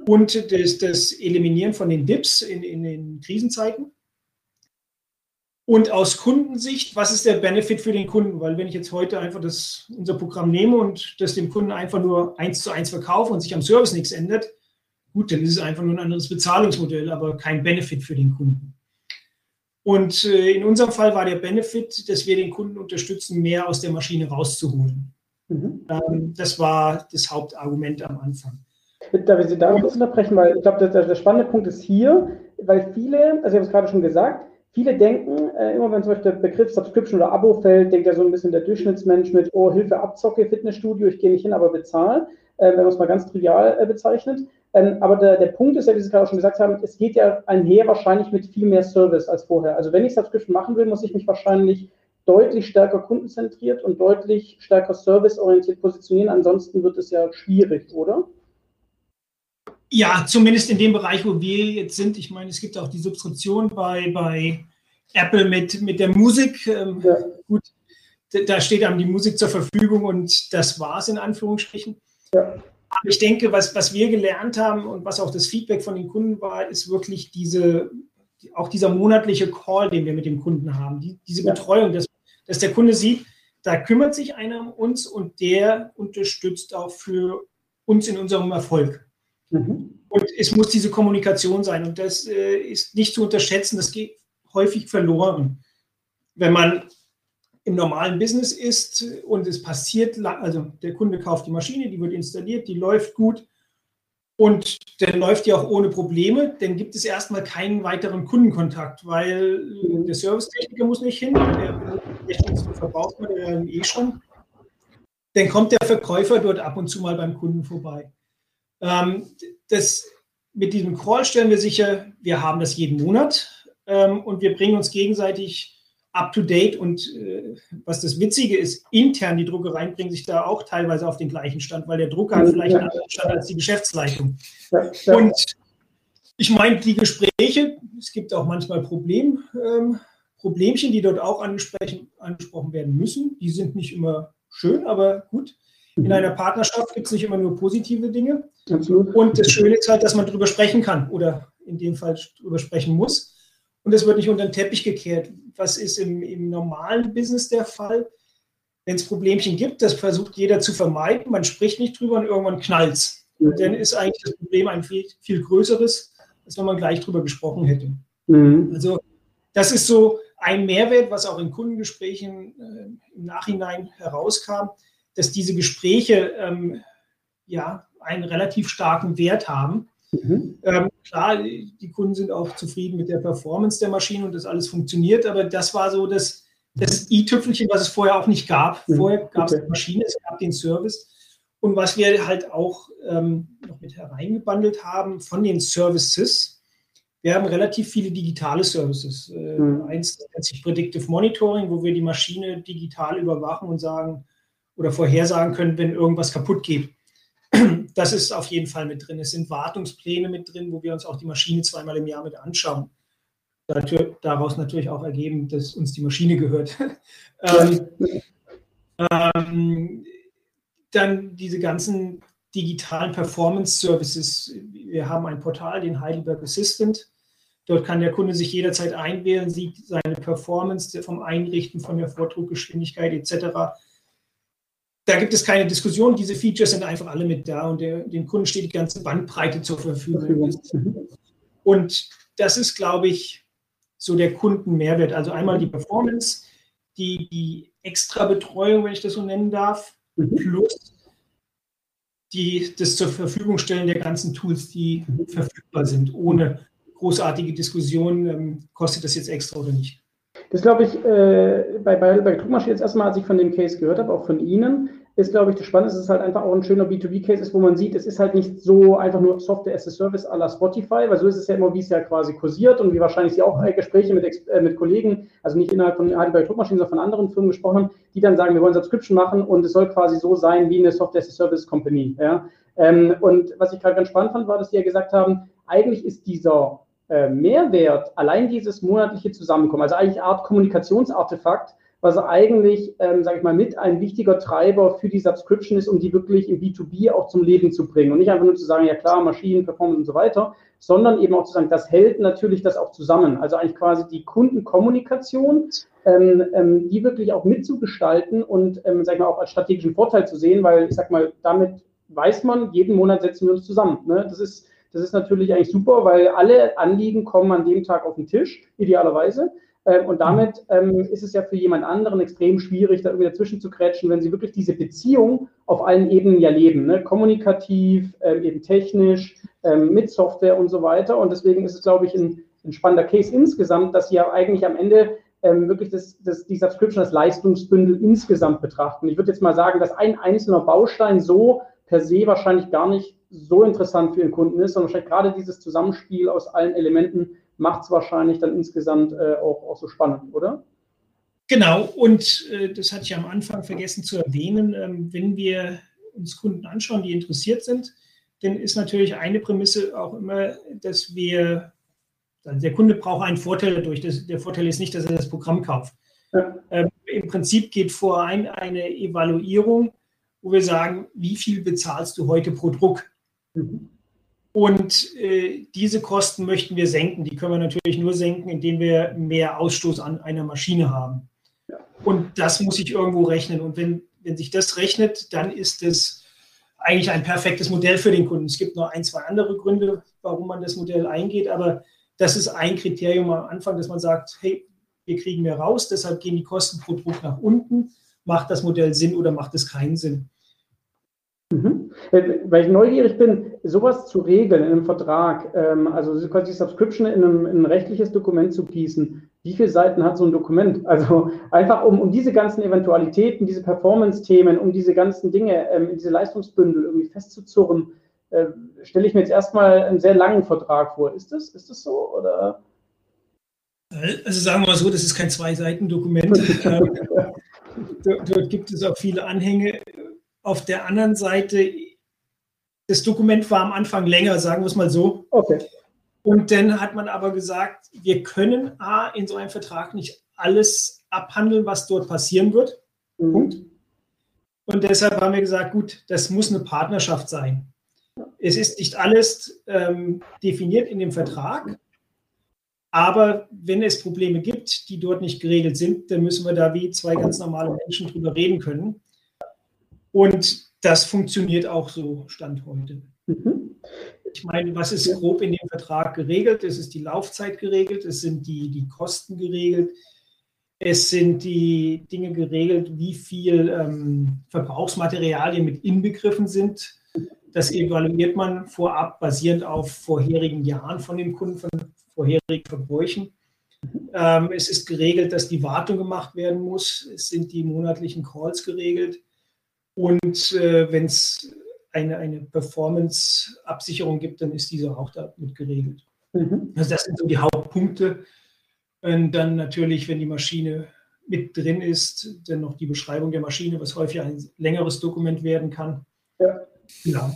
und das, das Eliminieren von den Dips in, in den Krisenzeiten. Und aus Kundensicht, was ist der Benefit für den Kunden? Weil wenn ich jetzt heute einfach das, unser Programm nehme und das dem Kunden einfach nur eins zu eins verkaufe und sich am Service nichts ändert, gut, dann ist es einfach nur ein anderes Bezahlungsmodell, aber kein Benefit für den Kunden. Und äh, in unserem Fall war der Benefit, dass wir den Kunden unterstützen, mehr aus der Maschine rauszuholen. Mhm. Ähm, das war das Hauptargument am Anfang. Darf ich Sie da kurz unterbrechen, weil ich glaube, der, der spannende Punkt ist hier, weil viele, also ich habe es gerade schon gesagt, Viele denken, äh, immer wenn zum Beispiel der Begriff Subscription oder Abo fällt, denkt ja so ein bisschen der Durchschnittsmensch mit, oh, Hilfe, Abzocke, Fitnessstudio, ich gehe nicht hin, aber bezahle, wenn man es mal ganz trivial äh, bezeichnet. Ähm, aber der, der Punkt ist ja, wie Sie gerade auch schon gesagt haben, es geht ja einher wahrscheinlich mit viel mehr Service als vorher. Also wenn ich Subscription machen will, muss ich mich wahrscheinlich deutlich stärker kundenzentriert und deutlich stärker serviceorientiert positionieren. Ansonsten wird es ja schwierig, oder? Ja, zumindest in dem Bereich, wo wir jetzt sind. Ich meine, es gibt auch die Subskription bei, bei Apple mit, mit der Musik. Ähm, ja. Gut, da steht einem die Musik zur Verfügung und das war es in Anführungsstrichen. Ja. Aber ich denke, was, was wir gelernt haben und was auch das Feedback von den Kunden war, ist wirklich diese, auch dieser monatliche Call, den wir mit dem Kunden haben, die, diese ja. Betreuung, dass, dass der Kunde sieht, da kümmert sich einer um uns und der unterstützt auch für uns in unserem Erfolg. Mhm. Und es muss diese Kommunikation sein und das äh, ist nicht zu unterschätzen, das geht häufig verloren. Wenn man im normalen Business ist und es passiert, also der Kunde kauft die Maschine, die wird installiert, die läuft gut und dann läuft die auch ohne Probleme, dann gibt es erstmal keinen weiteren Kundenkontakt, weil mhm. der Servicetechniker muss nicht hin, der verbraucht man ja eh schon. Dann kommt der Verkäufer dort ab und zu mal beim Kunden vorbei. Ähm, das, mit diesem Call stellen wir sicher, wir haben das jeden Monat ähm, und wir bringen uns gegenseitig up to date und äh, was das Witzige ist, intern die Druckereien bringen sich da auch teilweise auf den gleichen Stand, weil der Drucker hat vielleicht einen anderen Stand als die Geschäftsleitung. Und ich meine, die Gespräche, es gibt auch manchmal Problem, ähm, Problemchen, die dort auch angesprochen werden müssen. Die sind nicht immer schön, aber gut. In mhm. einer Partnerschaft gibt es nicht immer nur positive Dinge. Absolut. Und das Schöne ist halt, dass man darüber sprechen kann oder in dem Fall darüber sprechen muss. Und es wird nicht unter den Teppich gekehrt. Was ist im, im normalen Business der Fall? Wenn es Problemchen gibt, das versucht jeder zu vermeiden. Man spricht nicht drüber und irgendwann knallt es. Und dann ist eigentlich das Problem ein viel, viel größeres, als wenn man gleich drüber gesprochen hätte. Mhm. Also das ist so ein Mehrwert, was auch in Kundengesprächen äh, im Nachhinein herauskam, dass diese Gespräche ähm, ja einen relativ starken Wert haben Mhm. Ähm, klar, die Kunden sind auch zufrieden mit der Performance der Maschine und das alles funktioniert, aber das war so das, das i-Tüpfelchen, was es vorher auch nicht gab. Mhm. Vorher gab es die Maschine, es gab den Service. Und was wir halt auch ähm, noch mit hereingebandelt haben von den Services, wir haben relativ viele digitale Services. Äh, mhm. Eins nennt sich Predictive Monitoring, wo wir die Maschine digital überwachen und sagen oder vorhersagen können, wenn irgendwas kaputt geht. Das ist auf jeden Fall mit drin. Es sind Wartungspläne mit drin, wo wir uns auch die Maschine zweimal im Jahr mit anschauen. Daraus natürlich auch ergeben, dass uns die Maschine gehört. (laughs) ähm, ähm, dann diese ganzen digitalen Performance Services. Wir haben ein Portal, den Heidelberg Assistant. Dort kann der Kunde sich jederzeit einwählen, sieht seine Performance vom Einrichten, von der Vordruckgeschwindigkeit etc da gibt es keine Diskussion. Diese Features sind einfach alle mit da und der, dem Kunden steht die ganze Bandbreite zur Verfügung. Und das ist, glaube ich, so der Kundenmehrwert. Also einmal die Performance, die, die extra Betreuung, wenn ich das so nennen darf, mhm. plus die, das zur Verfügung stellen der ganzen Tools, die mhm. verfügbar sind, ohne großartige Diskussion, ähm, kostet das jetzt extra oder nicht. Das glaube ich, äh, bei, bei Druckmaschine jetzt erstmal, als ich von dem Case gehört habe, auch von Ihnen, ist, glaube ich, das Spannende, dass es halt einfach auch ein schöner B2B-Case ist, wo man sieht, es ist halt nicht so einfach nur Software as a Service à la Spotify, weil so ist es ja immer, wie es ja quasi kursiert und wie wahrscheinlich Sie auch äh, Gespräche mit, äh, mit Kollegen, also nicht innerhalb von Heidelberg Druckmaschinen, sondern von anderen Firmen gesprochen haben, die dann sagen, wir wollen Subscription machen und es soll quasi so sein wie eine Software as a Service Company. Ja? Ähm, und was ich gerade ganz spannend fand, war, dass Sie ja gesagt haben, eigentlich ist dieser äh, Mehrwert allein dieses monatliche Zusammenkommen, also eigentlich eine Art Kommunikationsartefakt, was eigentlich, ähm, sage ich mal, mit ein wichtiger Treiber für die Subscription ist, um die wirklich im B2B auch zum Leben zu bringen. Und nicht einfach nur zu sagen, ja klar, Maschinen, Performance und so weiter, sondern eben auch zu sagen, das hält natürlich das auch zusammen. Also eigentlich quasi die Kundenkommunikation, ähm, ähm, die wirklich auch mitzugestalten und, ähm, sag ich mal, auch als strategischen Vorteil zu sehen, weil ich sag mal, damit weiß man, jeden Monat setzen wir uns zusammen. Ne? Das ist das ist natürlich eigentlich super, weil alle Anliegen kommen an dem Tag auf den Tisch, idealerweise. Ähm, und damit ähm, ist es ja für jemand anderen extrem schwierig, da irgendwie dazwischen zu kretschen, wenn sie wirklich diese Beziehung auf allen Ebenen ja leben. Ne? Kommunikativ, ähm, eben technisch, ähm, mit Software und so weiter. Und deswegen ist es, glaube ich, ein, ein spannender Case insgesamt, dass sie ja eigentlich am Ende ähm, wirklich das, das, die Subscription als Leistungsbündel insgesamt betrachten. Ich würde jetzt mal sagen, dass ein einzelner Baustein so per se wahrscheinlich gar nicht so interessant für den Kunden ist, sondern wahrscheinlich gerade dieses Zusammenspiel aus allen Elementen macht es wahrscheinlich dann insgesamt äh, auch, auch so spannend, oder? Genau, und äh, das hatte ich am Anfang vergessen zu erwähnen, ähm, wenn wir uns Kunden anschauen, die interessiert sind, dann ist natürlich eine Prämisse auch immer, dass wir, der Kunde braucht einen Vorteil dadurch. Das, der Vorteil ist nicht, dass er das Programm kauft. Ja. Ähm, Im Prinzip geht vorein eine Evaluierung, wo wir sagen, wie viel bezahlst du heute pro Druck? Mhm. Und äh, diese Kosten möchten wir senken. Die können wir natürlich nur senken, indem wir mehr Ausstoß an einer Maschine haben. Ja. Und das muss ich irgendwo rechnen. Und wenn, wenn sich das rechnet, dann ist es eigentlich ein perfektes Modell für den Kunden. Es gibt noch ein, zwei andere Gründe, warum man das Modell eingeht, aber das ist ein Kriterium am Anfang, dass man sagt, hey, wir kriegen mehr raus, deshalb gehen die Kosten pro Druck nach unten. Macht das Modell Sinn oder macht es keinen Sinn? Mhm. Äh, weil ich neugierig bin, sowas zu regeln in einem Vertrag, ähm, also quasi die Subscription in, einem, in ein rechtliches Dokument zu gießen, wie viele Seiten hat so ein Dokument? (laughs) Also einfach um, um diese ganzen Eventualitäten, diese Performance-Themen, um diese ganzen Dinge, ähm, diese Leistungsbündel irgendwie festzuzurren, äh, stelle ich mir jetzt erstmal einen sehr langen Vertrag vor. Ist das, ist das so? Oder? Also sagen wir mal so, das ist kein Zwei-Seiten-Dokument. (laughs) Ähm, dort gibt es auch viele Anhänge auf der anderen Seite, das Dokument war am Anfang länger, sagen wir es mal so. Okay. Und dann hat man aber gesagt, wir können A, in so einem Vertrag nicht alles abhandeln, was dort passieren wird. Mhm. Punkt. Und deshalb haben wir gesagt, gut, das muss eine Partnerschaft sein. Es ist nicht alles ähm, definiert in dem Vertrag, aber wenn es Probleme gibt, die dort nicht geregelt sind, dann müssen wir da wie zwei ganz normale Menschen drüber reden können. Und das funktioniert auch so Stand heute. Mhm. Ich meine, was ist grob in dem Vertrag geregelt? Es ist die Laufzeit geregelt, es sind die, die Kosten geregelt, es sind die Dinge geregelt, wie viel ähm, Verbrauchsmaterialien mit inbegriffen sind. Das evaluiert man vorab basierend auf vorherigen Jahren von dem Kunden, von vorherigen Verbräuchen. Ähm, es ist geregelt, dass die Wartung gemacht werden muss. Es sind die monatlichen Calls geregelt. Und äh, wenn es eine, eine Performance-Absicherung gibt, dann ist diese auch damit geregelt. Mhm. Also das sind so die Hauptpunkte. Und dann natürlich, wenn die Maschine mit drin ist, dann noch die Beschreibung der Maschine, was häufig ein längeres Dokument werden kann. Ja. ja.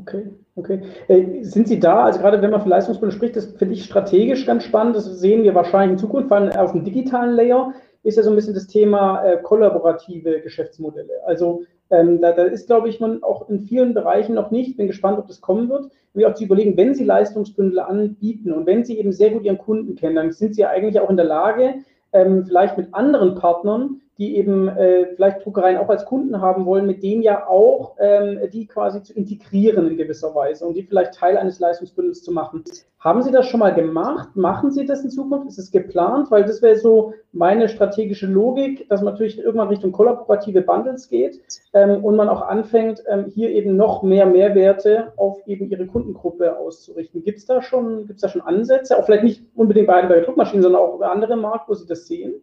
Okay, okay. Äh, sind Sie da, also gerade wenn man von Leistungsbündel spricht, das finde ich strategisch ganz spannend, das sehen wir wahrscheinlich in Zukunft, vor allem auf dem digitalen Layer ist ja so ein bisschen das Thema äh, kollaborative Geschäftsmodelle. Also ähm, da, da, ist, glaube ich, man auch in vielen Bereichen noch nicht. Bin gespannt, ob das kommen wird. Und auch zu überlegen, wenn Sie Leistungsbündel anbieten und wenn Sie eben sehr gut Ihren Kunden kennen, dann sind Sie eigentlich auch in der Lage, ähm, vielleicht mit anderen Partnern die eben äh, vielleicht Druckereien auch als Kunden haben wollen, mit denen ja auch ähm, die quasi zu integrieren in gewisser Weise und die vielleicht Teil eines Leistungsbündels zu machen. Haben Sie das schon mal gemacht? Machen Sie das in Zukunft? Ist es geplant? Weil das wäre so meine strategische Logik, dass man natürlich irgendwann Richtung kollaborative Bundles geht ähm, und man auch anfängt, ähm, hier eben noch mehr Mehrwerte auf eben Ihre Kundengruppe auszurichten. Gibt es da schon, da schon Ansätze? Auch vielleicht nicht unbedingt bei, bei Druckmaschinen, sondern auch bei anderen Markt, wo Sie das sehen?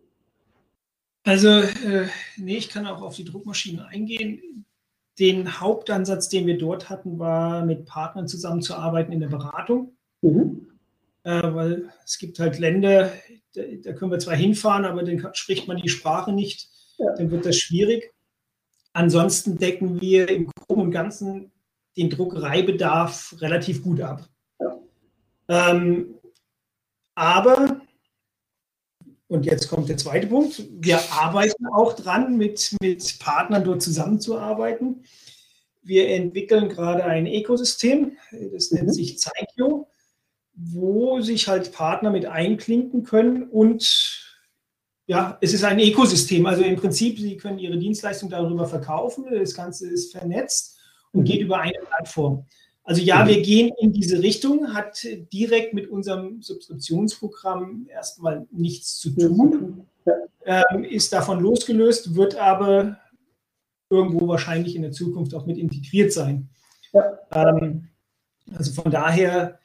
Also, äh, nee, ich kann auch auf die Druckmaschinen eingehen. Den Hauptansatz, den wir dort hatten, war mit Partnern zusammenzuarbeiten in der Beratung. Mhm. Äh, weil es gibt halt Länder, da, da, können wir zwar hinfahren, aber dann spricht man die Sprache nicht. Ja. Dann wird das schwierig. Ansonsten decken wir im Groben und Ganzen den Druckereibedarf relativ gut ab. Ja. Ähm, aber Und jetzt kommt der zweite Punkt. Wir arbeiten auch dran, mit, mit Partnern dort zusammenzuarbeiten. Wir entwickeln gerade ein Ökosystem, das nennt mhm. sich Zeigio, wo sich halt Partner mit einklinken können und ja, es ist ein Ökosystem. Also im Prinzip, Sie können Ihre Dienstleistung darüber verkaufen. Das Ganze ist vernetzt und mhm. geht über eine Plattform. Also ja, mhm. wir gehen in diese Richtung, hat direkt mit unserem Subskriptionsprogramm erstmal nichts zu tun, ja. ähm, ist davon losgelöst, wird aber irgendwo wahrscheinlich in der Zukunft auch mit integriert sein. Ja. Ähm, also von daher,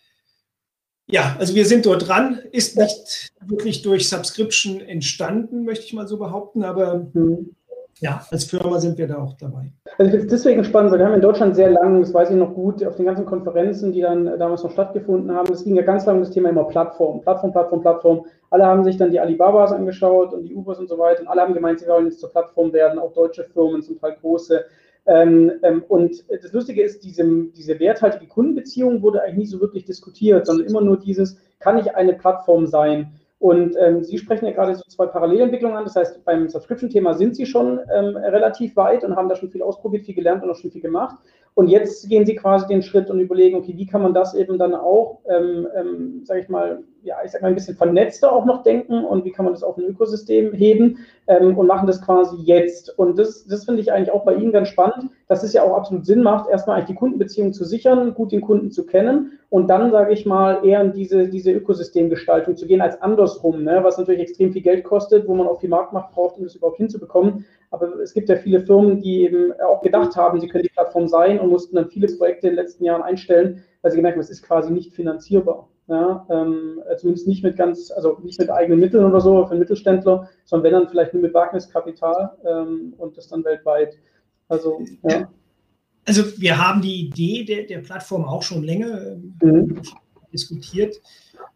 ja, also wir sind dort dran, ist nicht wirklich durch Subscription entstanden, möchte ich mal so behaupten, aber mhm ja, als Firma sind wir da auch dabei. Also ich finde es deswegen spannend, weil wir haben in Deutschland sehr lange, das weiß ich noch gut, auf den ganzen Konferenzen, die dann damals noch stattgefunden haben, es ging ja ganz lange um das Thema immer Plattform, Plattform, Plattform, Plattform. Alle haben sich dann die Alibabas angeschaut und die Ubers und so weiter und alle haben gemeint, sie wollen jetzt zur Plattform werden, auch deutsche Firmen, zum Teil große. Ähm, ähm, und das Lustige ist, diese, diese werthaltige Kundenbeziehung wurde eigentlich nie so wirklich diskutiert, sondern immer nur dieses, kann ich eine Plattform sein? Und ähm, Sie sprechen ja gerade so zwei Parallelentwicklungen an. Das heißt, beim Subscription-Thema sind Sie schon ähm, relativ weit und haben da schon viel ausprobiert, viel gelernt und auch schon viel gemacht. Und jetzt gehen Sie quasi den Schritt und überlegen, okay, wie kann man das eben dann auch, ähm, ähm, sage ich mal, ja, ich sag mal, ein bisschen vernetzter auch noch denken und wie kann man das auf ein Ökosystem heben ähm, und machen das quasi jetzt. Und das, das finde ich eigentlich auch bei Ihnen ganz spannend, dass es ja auch absolut Sinn macht, erstmal eigentlich die Kundenbeziehung zu sichern, gut den Kunden zu kennen und dann, sage ich mal, eher in diese, diese Ökosystemgestaltung zu gehen als andersrum, ne? was natürlich extrem viel Geld kostet, wo man auch viel Marktmacht braucht, um das überhaupt hinzubekommen. Aber es gibt ja viele Firmen, die eben auch gedacht haben, sie können die Plattform sein und mussten dann viele Projekte in den letzten Jahren einstellen, weil sie gemerkt haben, es ist quasi nicht finanzierbar. Ja, ähm, zumindest nicht mit ganz, also nicht mit eigenen Mitteln oder so für Mittelständler, sondern wenn dann vielleicht nur mit Wagniskapital ähm, und das dann weltweit. Also, ja. Also wir haben die Idee der, der Plattform auch schon länger ähm, mhm. diskutiert.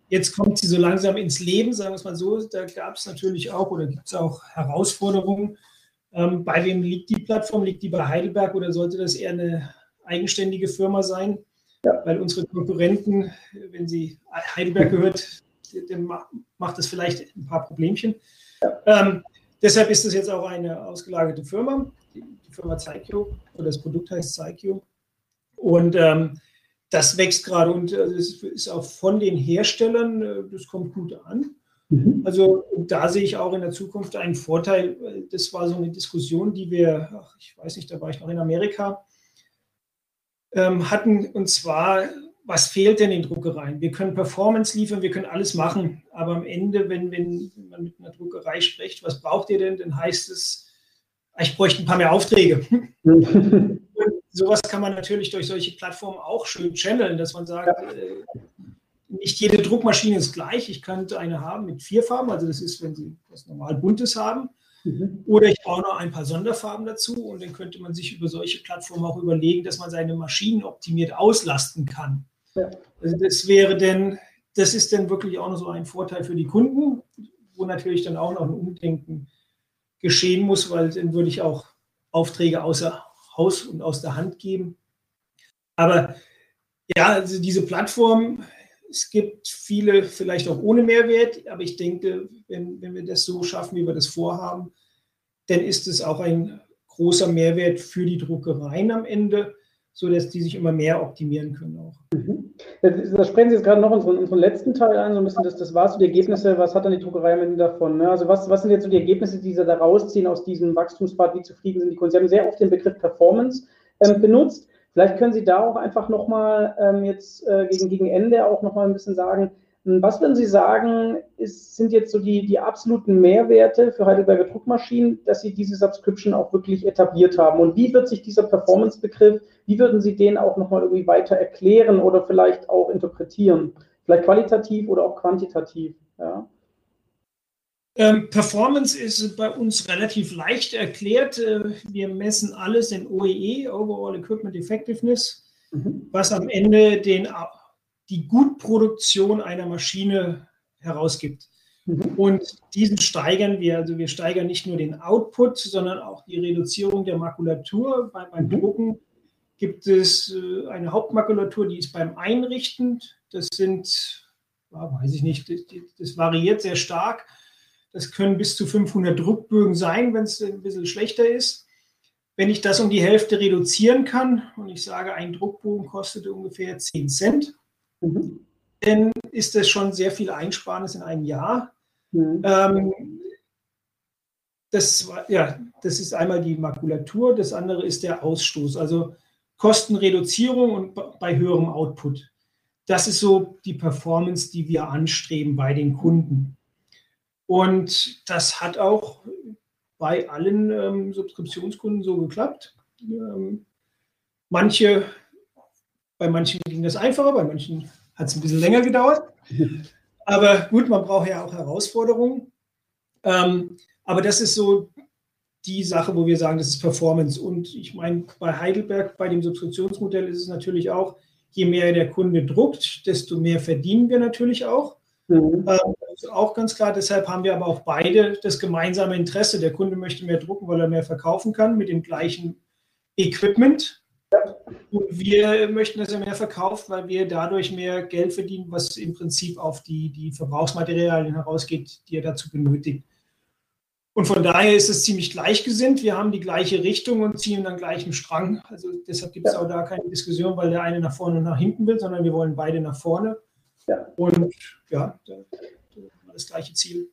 Jetzt kommt sie so langsam ins Leben, sagen wir es mal so. Da gab es natürlich auch oder gibt es auch Herausforderungen. Ähm, bei wem liegt die Plattform? Liegt die bei Heidelberg oder sollte das eher eine eigenständige Firma sein? Ja. Weil unsere Konkurrenten, wenn sie Heidelberg gehört, dann macht das vielleicht ein paar Problemchen. Ja. Ähm, deshalb ist das jetzt auch eine ausgelagerte Firma, die, Firma Zeikio, oder das Produkt heißt Zeikio. Und ähm, das wächst gerade und äh, es ist auch von den Herstellern, äh, das kommt gut an. Mhm. Also da sehe ich auch in der Zukunft einen Vorteil. Das war so eine Diskussion, die wir, ach, ich weiß nicht, da war ich noch in Amerika, ähm, hatten, und zwar, was fehlt denn in Druckereien? Wir können Performance liefern, wir können alles machen, aber am Ende, wenn, wenn man mit einer Druckerei spricht, was braucht ihr denn, dann heißt es, ich bräuchte ein paar mehr Aufträge. (laughs) sowas kann man natürlich durch solche Plattformen auch schön channeln, dass man sagt, äh, nicht jede Druckmaschine ist gleich. Ich könnte eine haben mit vier Farben, also das ist, wenn Sie was normal Buntes haben. Mhm. Oder ich baue noch ein paar Sonderfarben dazu und dann könnte man sich über solche Plattformen auch überlegen, dass man seine Maschinen optimiert auslasten kann. Ja. Also das wäre denn, das ist dann wirklich auch noch so ein Vorteil für die Kunden, wo natürlich dann auch noch ein Umdenken geschehen muss, weil dann würde ich auch Aufträge außer Haus und aus der Hand geben. Aber ja, also diese Plattform, es gibt viele vielleicht auch ohne Mehrwert, aber ich denke, wenn, wenn wir das so schaffen, wie wir das vorhaben, dann ist es auch ein großer Mehrwert für die Druckereien am Ende, sodass die sich immer mehr optimieren können auch. Mhm. Da sprechen Sie jetzt gerade noch unseren, unseren letzten Teil ein, so ein bisschen, das, das war so die Ergebnisse, was hat dann die Druckerei am Ende davon? Ne? Also was, was sind jetzt so die Ergebnisse, die Sie da rausziehen aus diesem Wachstumspfad, wie zufrieden sind die Kunden? Sie haben sehr oft den Begriff Performance ähm, benutzt. Vielleicht können Sie da auch einfach nochmal ähm, jetzt äh, gegen, gegen Ende auch nochmal ein bisschen sagen, hm, was würden Sie sagen, ist, sind jetzt so die, die absoluten Mehrwerte für Heidelberger Druckmaschinen, dass Sie diese Subscription auch wirklich etabliert haben? Und wie wird sich dieser Performance-Begriff, wie würden Sie den auch nochmal irgendwie weiter erklären oder vielleicht auch interpretieren? Vielleicht qualitativ oder auch quantitativ? Ja. Ähm, Performance ist bei uns relativ leicht erklärt. Äh, wir messen alles in OEE, Overall Equipment Effectiveness, mhm. was am Ende den, die Gutproduktion einer Maschine herausgibt. Mhm. Und diesen steigern wir. Also wir steigern nicht nur den Output, sondern auch die Reduzierung der Makulatur. Bei, beim mhm. Drucken gibt es äh, eine Hauptmakulatur, die ist beim Einrichten. Das sind, ja, weiß ich nicht, das variiert sehr stark Das können bis zu 500 Druckbögen sein, wenn es ein bisschen schlechter ist. Wenn ich das um die Hälfte reduzieren kann und ich sage, ein Druckbogen kostet ungefähr 10 Cent, mhm. dann ist das schon sehr viel Einsparnis in einem Jahr. Mhm. Ähm, das, ja, das ist einmal die Makulatur, das andere ist der Ausstoß, also Kostenreduzierung und bei höherem Output. Das ist so die Performance, die wir anstreben bei den Kunden. Und das hat auch bei allen ähm, Subskriptionskunden so geklappt. Ähm, manche, bei manchen ging das einfacher, bei manchen hat es ein bisschen länger gedauert. (laughs) Aber gut, man braucht ja auch Herausforderungen. Ähm, aber das ist so die Sache, wo wir sagen, das ist Performance. Und ich meine, bei Heidelberg, bei dem Subskriptionsmodell ist es natürlich auch, je mehr der Kunde druckt, desto mehr verdienen wir natürlich auch. Mhm. Ist auch ganz klar. Deshalb haben wir aber auch beide das gemeinsame Interesse. Der Kunde möchte mehr drucken, weil er mehr verkaufen kann mit dem gleichen Equipment. Und wir möchten, dass er mehr verkauft, weil wir dadurch mehr Geld verdienen, was im Prinzip auf die, die Verbrauchsmaterialien herausgeht, die er dazu benötigt. Und von daher ist es ziemlich gleichgesinnt. Wir haben die gleiche Richtung und ziehen an gleichem Strang. Also deshalb gibt es ja. auch da keine Diskussion, weil der eine nach vorne und nach hinten will, sondern wir wollen beide nach vorne. Ja. Und ja, das gleiche Ziel.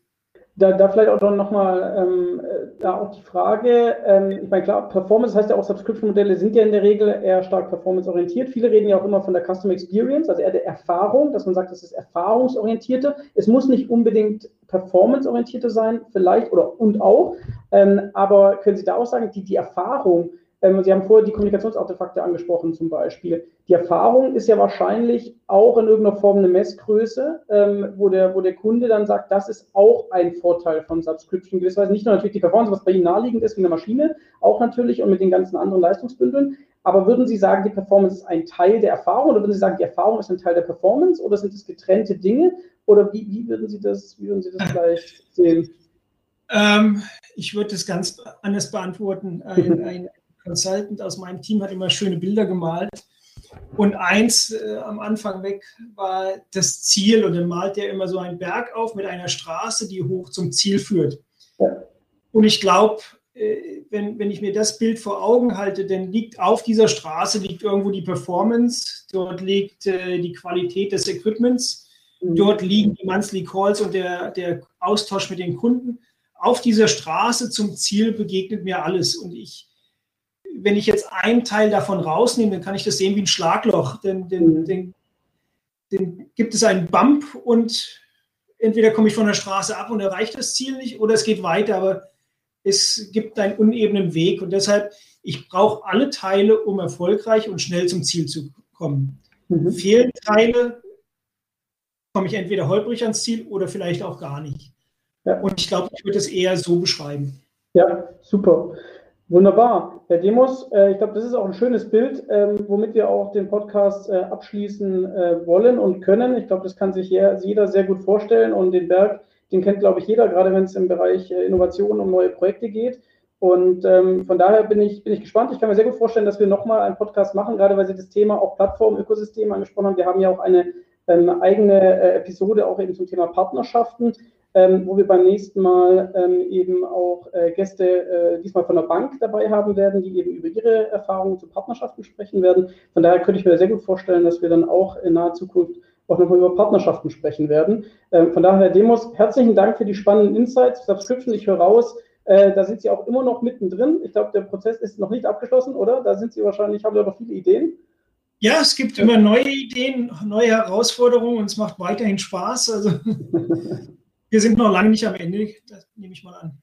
Da, da vielleicht auch nochmal ähm, da auch die Frage, ähm, ich meine, klar, Performance heißt ja auch, Subscription-Modelle sind ja in der Regel eher stark performance-orientiert. Viele reden ja auch immer von der Custom Experience, also eher der Erfahrung, dass man sagt, das ist erfahrungsorientierte. Es muss nicht unbedingt performance-orientierte sein, vielleicht oder und auch, ähm, aber können Sie da auch sagen, die, die Erfahrung, Sie haben vorher die Kommunikationsartefakte angesprochen zum Beispiel. Die Erfahrung ist ja wahrscheinlich auch in irgendeiner Form eine Messgröße, ähm, wo, der, wo der Kunde dann sagt, das ist auch ein Vorteil von Subscription. Gewisserweise nicht nur natürlich die Performance, was bei Ihnen naheliegend ist wie eine Maschine, auch natürlich und mit den ganzen anderen Leistungsbündeln. Aber würden Sie sagen, die Performance ist ein Teil der Erfahrung oder würden Sie sagen, die Erfahrung ist ein Teil der Performance oder sind es getrennte Dinge? Oder wie, wie, würden Sie das, wie würden Sie das vielleicht sehen? Ähm, ich würde das ganz anders beantworten. (laughs) Ein, ein Consultant aus meinem Team hat immer schöne Bilder gemalt. Und eins äh, am Anfang weg war das Ziel und dann malt er immer so einen Berg auf mit einer Straße, die hoch zum Ziel führt. Ja. Und ich glaube, äh, wenn, wenn ich mir das Bild vor Augen halte, dann liegt auf dieser Straße liegt irgendwo die Performance, dort liegt äh, die Qualität des Equipments, mhm. dort liegen die Monthly Calls und der, der Austausch mit den Kunden. Auf dieser Straße zum Ziel begegnet mir alles und ich wenn ich jetzt einen Teil davon rausnehme, dann kann ich das sehen wie ein Schlagloch. Denn, denn, denn, denn gibt es einen Bump und entweder komme ich von der Straße ab und erreiche das Ziel nicht oder es geht weiter, aber es gibt einen unebenen Weg und deshalb, ich brauche alle Teile, um erfolgreich und schnell zum Ziel zu kommen. Mhm. Fehlen Teile, komme ich entweder holprig ans Ziel oder vielleicht auch gar nicht. Ja. Und ich glaube, ich würde es eher so beschreiben. Ja, super. Wunderbar. Herr Demos, äh, ich glaube, das ist auch ein schönes Bild, ähm, womit wir auch den Podcast äh, abschließen äh, wollen und können. Ich glaube, das kann sich jeder sehr gut vorstellen und den Berg, den kennt, glaube ich, jeder, gerade wenn es im Bereich Innovation um neue Projekte geht. Und ähm, von daher bin ich, bin ich gespannt. Ich kann mir sehr gut vorstellen, dass wir nochmal einen Podcast machen, gerade weil Sie das Thema auch Plattform, Ökosystem angesprochen haben. Wir haben ja auch eine ähm, eigene Episode auch eben zum Thema Partnerschaften ähm, wo wir beim nächsten Mal ähm, eben auch äh, Gäste äh, diesmal von der Bank dabei haben werden, die eben über ihre Erfahrungen zu Partnerschaften sprechen werden. Von daher könnte ich mir sehr gut vorstellen, dass wir dann auch in naher Zukunft auch nochmal über Partnerschaften sprechen werden. Ähm, von daher, Herr Demos, herzlichen Dank für die spannenden Insights. Subscription, ich höre raus, äh, da sind Sie auch immer noch mittendrin. Ich glaube, der Prozess ist noch nicht abgeschlossen, oder? Da sind Sie wahrscheinlich, haben Sie noch viele Ideen. Ja, es gibt immer neue Ideen, neue Herausforderungen und es macht weiterhin Spaß. Also (laughs) wir sind noch lange nicht am Ende, das nehme ich mal an.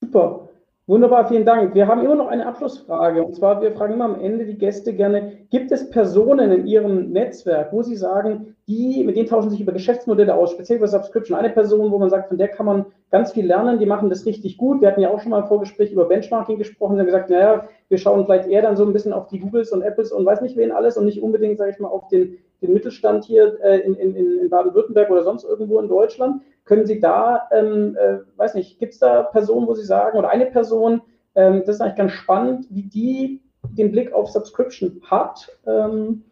Super. Wunderbar, vielen Dank. Wir haben immer noch eine Abschlussfrage. Und zwar, wir fragen immer am Ende die Gäste gerne, gibt es Personen in Ihrem Netzwerk, wo Sie sagen, die, mit denen tauschen sich über Geschäftsmodelle aus, speziell über Subscription. Eine Person, wo man sagt, von der kann man ganz viel lernen, die machen das richtig gut. Wir hatten ja auch schon mal im Vorgespräch über Benchmarking gesprochen. Sie haben gesagt, naja, wir schauen vielleicht eher dann so ein bisschen auf die Googles und Apples und weiß nicht wen alles und nicht unbedingt, sage ich mal, auf den, den Mittelstand hier äh, in, in, in Baden-Württemberg oder sonst irgendwo in Deutschland. Können Sie da, ähm, äh, weiß nicht, gibt es da Personen, wo Sie sagen, oder eine Person, ähm, das ist eigentlich ganz spannend, wie die den Blick auf Subscription hat? Ähm,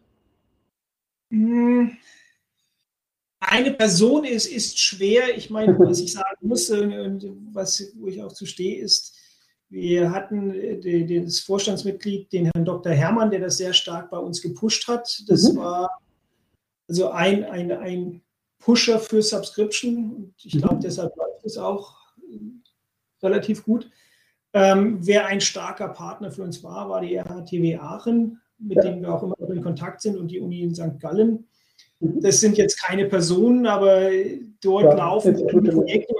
hm. eine Person ist, ist schwer. Ich meine, (laughs) was ich sagen muss und was, wo ich auch zu stehe, ist, wir hatten das Vorstandsmitglied, den Herrn Dr. Hermann, der das sehr stark bei uns gepusht hat. Das mhm. war also ein, ein, ein Pusher für Subscription und ich glaube, mhm. deshalb läuft es auch relativ gut. Ähm, wer ein starker Partner für uns war, war die RHTW Aachen, mit ja. denen wir auch immer noch in Kontakt sind und die Uni in St. Gallen. Mhm. Das sind jetzt keine Personen, aber dort ja, laufen Projekte.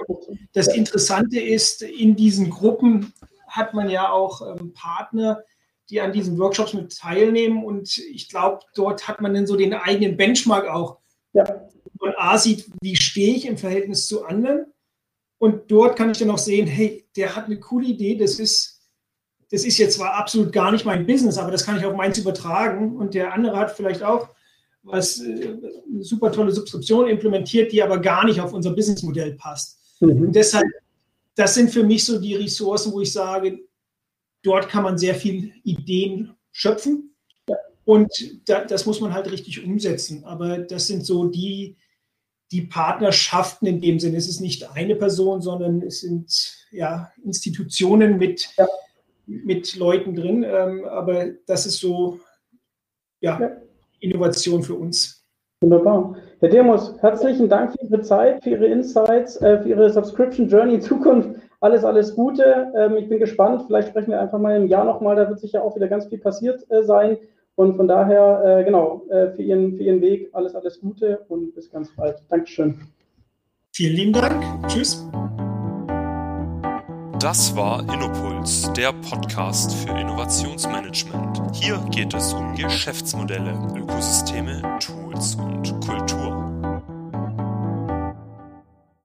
Das Interessante ist, in diesen Gruppen hat man ja auch ähm, Partner, die an diesen Workshops mit teilnehmen. Und ich glaube, dort hat man dann so den eigenen Benchmark auch. Ja. Man A sieht, wie stehe ich im Verhältnis zu anderen. Und dort kann ich dann auch sehen, hey, der hat eine coole Idee, das ist, das ist jetzt zwar absolut gar nicht mein Business, aber das kann ich auf meins übertragen. Und der andere hat vielleicht auch was äh, eine super tolle Subskription implementiert, die aber gar nicht auf unser Businessmodell passt. Mhm. Und deshalb, das sind für mich so die Ressourcen, wo ich sage, dort kann man sehr viel Ideen schöpfen. Und da, das muss man halt richtig umsetzen. Aber das sind so die, die Partnerschaften in dem Sinne. Es ist nicht eine Person, sondern es sind ja Institutionen mit, ja. mit Leuten drin. Ähm, aber das ist so, ja, ja, Innovation für uns. Wunderbar. Herr Demos, herzlichen Dank für Ihre Zeit, für Ihre Insights, äh, für Ihre Subscription Journey in Zukunft. Alles, alles Gute. Ähm, ich bin gespannt. Vielleicht sprechen wir einfach mal im Jahr nochmal. Da wird sicher auch wieder ganz viel passiert äh, sein. Und von daher, äh, genau, für, Ihren, für Ihren Weg alles, alles Gute und bis ganz bald. Dankeschön. Vielen lieben Dank. Tschüss. Das war Innopuls, der Podcast für Innovationsmanagement. Hier geht es um Geschäftsmodelle, Ökosysteme, Tools und Kultur.